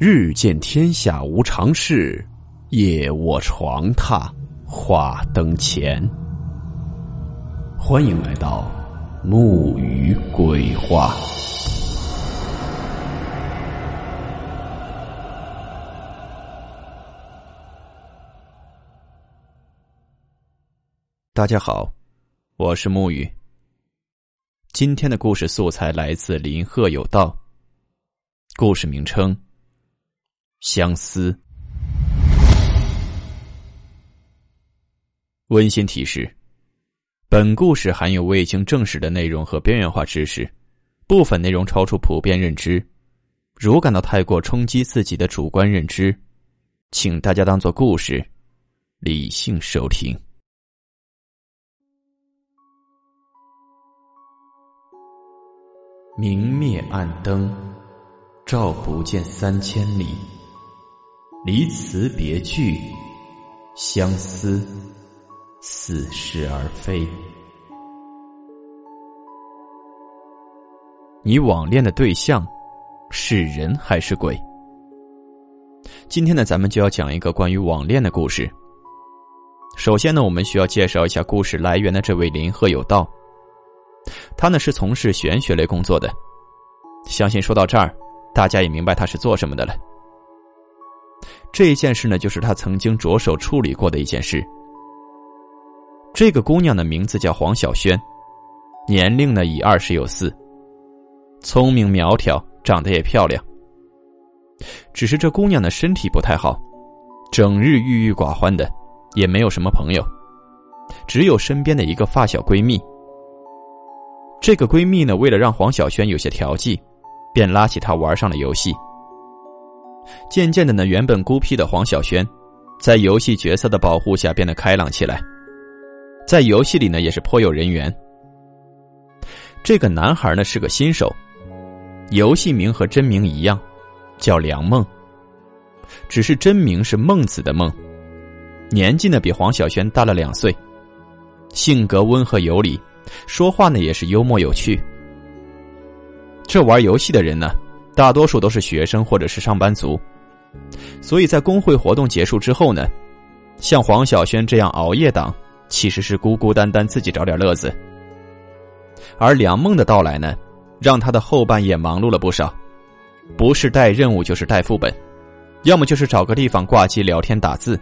日见天下无常事，夜卧床榻话灯前。欢迎来到木鱼鬼话。大家好，我是木鱼。今天的故事素材来自林鹤有道，故事名称。相思。温馨提示：本故事含有未经证实的内容和边缘化知识，部分内容超出普遍认知。如感到太过冲击自己的主观认知，请大家当做故事，理性收听。明灭暗灯，照不见三千里。离词别句，相思似是而非。你网恋的对象是人还是鬼？今天呢，咱们就要讲一个关于网恋的故事。首先呢，我们需要介绍一下故事来源的这位林鹤有道。他呢是从事玄学类工作的，相信说到这儿，大家也明白他是做什么的了。这件事呢，就是他曾经着手处理过的一件事。这个姑娘的名字叫黄小萱，年龄呢已二十有四，聪明苗条，长得也漂亮。只是这姑娘的身体不太好，整日郁郁寡欢的，也没有什么朋友，只有身边的一个发小闺蜜。这个闺蜜呢，为了让黄小萱有些调剂，便拉起她玩上了游戏。渐渐的呢，原本孤僻的黄小轩，在游戏角色的保护下变得开朗起来，在游戏里呢也是颇有人缘。这个男孩呢是个新手，游戏名和真名一样，叫梁梦。只是真名是孟子的孟，年纪呢比黄小轩大了两岁，性格温和有礼，说话呢也是幽默有趣。这玩游戏的人呢。大多数都是学生或者是上班族，所以在工会活动结束之后呢，像黄小萱这样熬夜党其实是孤孤单单自己找点乐子。而梁梦的到来呢，让他的后半夜忙碌了不少，不是带任务就是带副本，要么就是找个地方挂机聊天打字。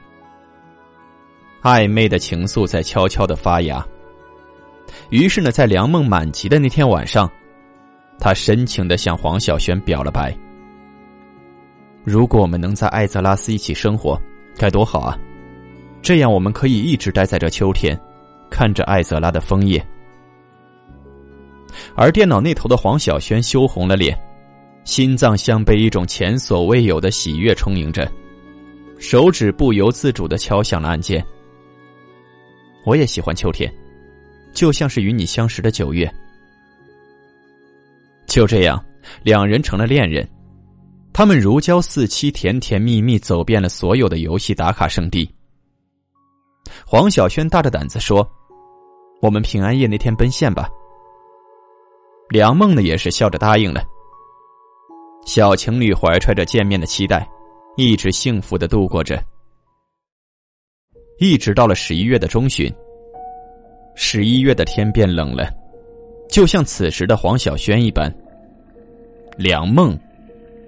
暧昧的情愫在悄悄的发芽。于是呢，在梁梦满级的那天晚上。他深情的向黄小萱表了白：“如果我们能在艾泽拉斯一起生活，该多好啊！这样我们可以一直待在这秋天，看着艾泽拉的枫叶。”而电脑那头的黄小萱羞红了脸，心脏像被一种前所未有的喜悦充盈着，手指不由自主的敲响了按键。我也喜欢秋天，就像是与你相识的九月。就这样，两人成了恋人。他们如胶似漆，甜甜蜜蜜，走遍了所有的游戏打卡圣地。黄小萱大着胆子说：“我们平安夜那天奔现吧。”梁梦呢，也是笑着答应了。小情侣怀揣着见面的期待，一直幸福的度过着。一直到了十一月的中旬，十一月的天变冷了。就像此时的黄小轩一般，梁梦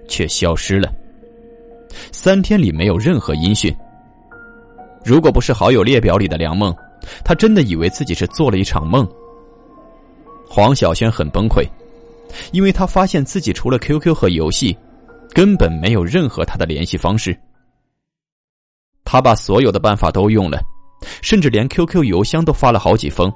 却消失了。三天里没有任何音讯。如果不是好友列表里的梁梦，他真的以为自己是做了一场梦。黄小轩很崩溃，因为他发现自己除了 QQ 和游戏，根本没有任何他的联系方式。他把所有的办法都用了，甚至连 QQ 邮箱都发了好几封。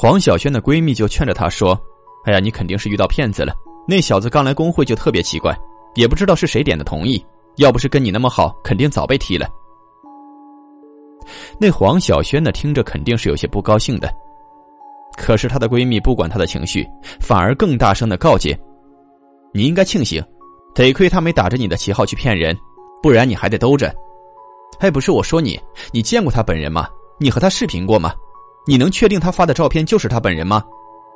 黄小轩的闺蜜就劝着她说：“哎呀，你肯定是遇到骗子了。那小子刚来工会就特别奇怪，也不知道是谁点的同意。要不是跟你那么好，肯定早被踢了。”那黄小轩呢，听着肯定是有些不高兴的。可是她的闺蜜不管她的情绪，反而更大声的告诫：“你应该庆幸，得亏他没打着你的旗号去骗人，不然你还得兜着。哎不是我说你，你见过他本人吗？你和他视频过吗？”你能确定他发的照片就是他本人吗？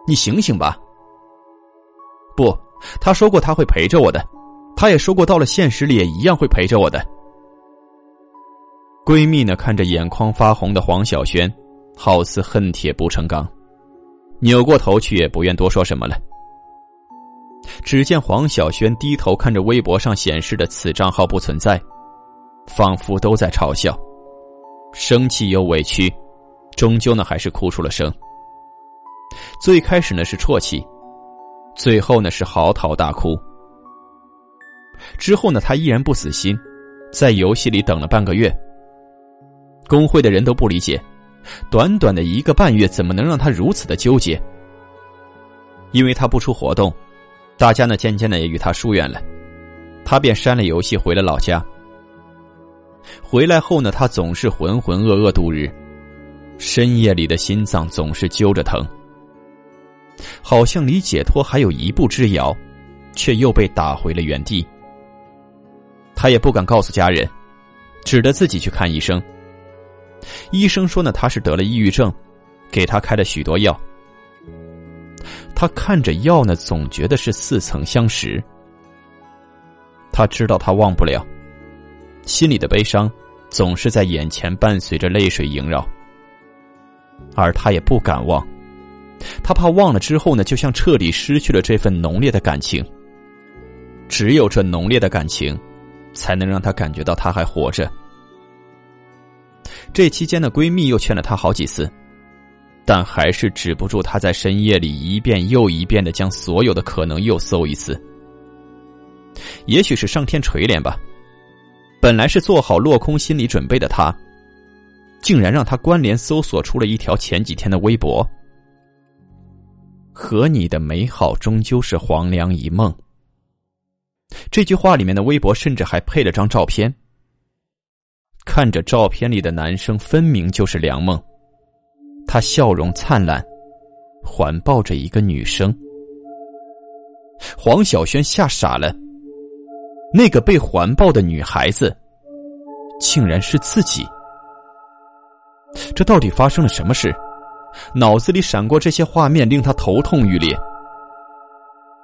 你醒醒吧！不，他说过他会陪着我的，他也说过，到了现实里也一样会陪着我的。闺蜜呢，看着眼眶发红的黄小轩，好似恨铁不成钢，扭过头去，也不愿多说什么了。只见黄小轩低头看着微博上显示的此账号不存在，仿佛都在嘲笑，生气又委屈，终究呢还是哭出了声。最开始呢是啜泣，最后呢是嚎啕大哭。之后呢，他依然不死心，在游戏里等了半个月。工会的人都不理解，短短的一个半月怎么能让他如此的纠结？因为他不出活动。大家呢，渐渐的也与他疏远了，他便删了游戏，回了老家。回来后呢，他总是浑浑噩噩度日，深夜里的心脏总是揪着疼，好像离解脱还有一步之遥，却又被打回了原地。他也不敢告诉家人，只得自己去看医生。医生说呢，他是得了抑郁症，给他开了许多药。他看着药呢，总觉得是似曾相识。他知道他忘不了，心里的悲伤总是在眼前伴随着泪水萦绕，而他也不敢忘，他怕忘了之后呢，就像彻底失去了这份浓烈的感情。只有这浓烈的感情，才能让他感觉到他还活着。这期间的闺蜜又劝了他好几次。但还是止不住他在深夜里一遍又一遍的将所有的可能又搜一次。也许是上天垂怜吧，本来是做好落空心理准备的他，竟然让他关联搜索出了一条前几天的微博：“和你的美好终究是黄粱一梦。”这句话里面的微博甚至还配了张照片，看着照片里的男生，分明就是梁梦。他笑容灿烂，环抱着一个女生。黄小轩吓傻了。那个被环抱的女孩子，竟然是自己。这到底发生了什么事？脑子里闪过这些画面，令他头痛欲裂。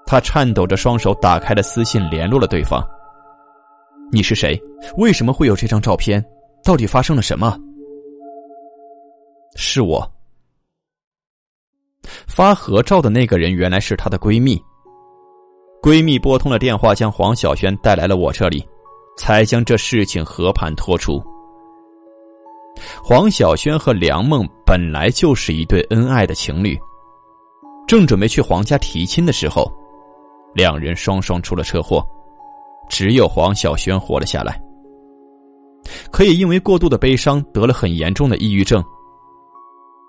他颤抖着双手打开了私信，联络了对方。你是谁？为什么会有这张照片？到底发生了什么？是我。发合照的那个人原来是她的闺蜜。闺蜜拨通了电话，将黄小轩带来了我这里，才将这事情和盘托出。黄小轩和梁梦本来就是一对恩爱的情侣，正准备去黄家提亲的时候，两人双双出了车祸，只有黄小轩活了下来。可以因为过度的悲伤得了很严重的抑郁症。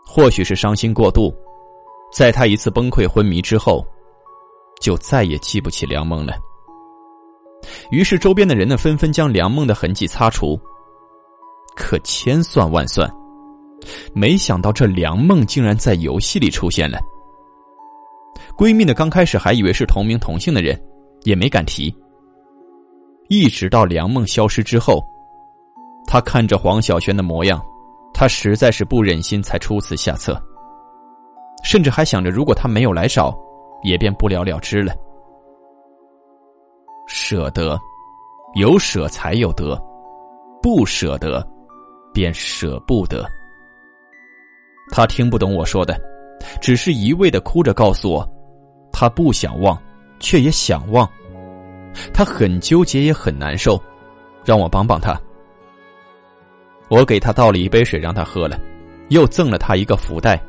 或许是伤心过度，在他一次崩溃昏迷之后，就再也记不起梁梦了。于是周边的人呢，纷纷将梁梦的痕迹擦除。可千算万算，没想到这梁梦竟然在游戏里出现了。闺蜜呢，刚开始还以为是同名同姓的人，也没敢提。一直到梁梦消失之后，她看着黄小轩的模样。他实在是不忍心，才出此下策。甚至还想着，如果他没有来找，也便不了了之了。舍得，有舍才有得，不舍得，便舍不得。他听不懂我说的，只是一味的哭着告诉我，他不想忘，却也想忘。他很纠结，也很难受，让我帮帮他。我给他倒了一杯水，让他喝了，又赠了他一个福袋，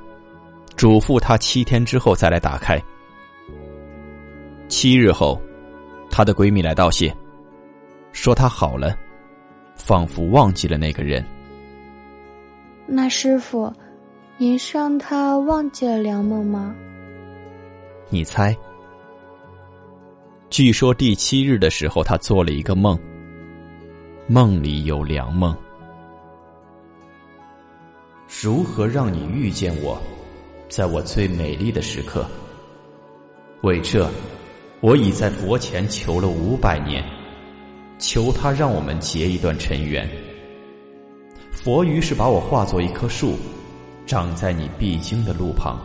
嘱咐他七天之后再来打开。七日后，她的闺蜜来道谢，说她好了，仿佛忘记了那个人。那师傅，您是让他忘记了梁梦吗？你猜？据说第七日的时候，他做了一个梦，梦里有梁梦。如何让你遇见我，在我最美丽的时刻？为这，我已在佛前求了五百年，求他让我们结一段尘缘。佛于是把我化作一棵树，长在你必经的路旁。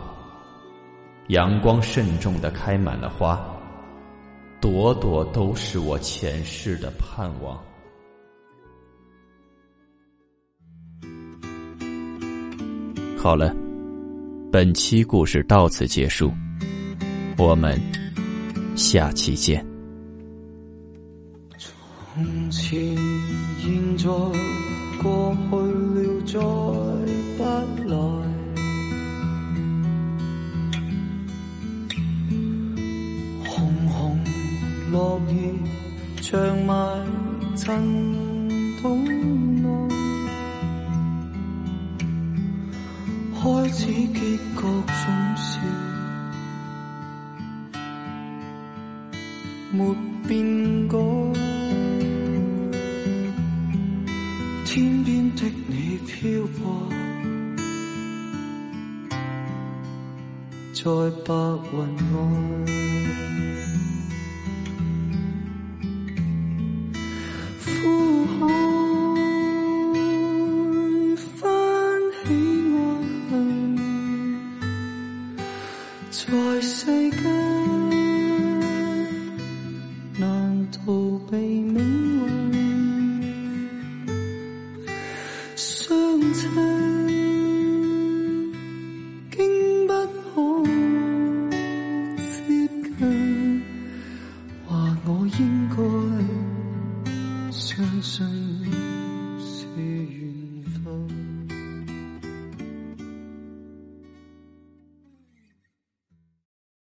阳光慎重的开满了花，朵朵都是我前世的盼望。好了，本期故事到此结束，我们下期见。从前、现在、过去了，再不来。红红落叶，长埋尘土内。开始结局总是没变改。飘过，在白云外，相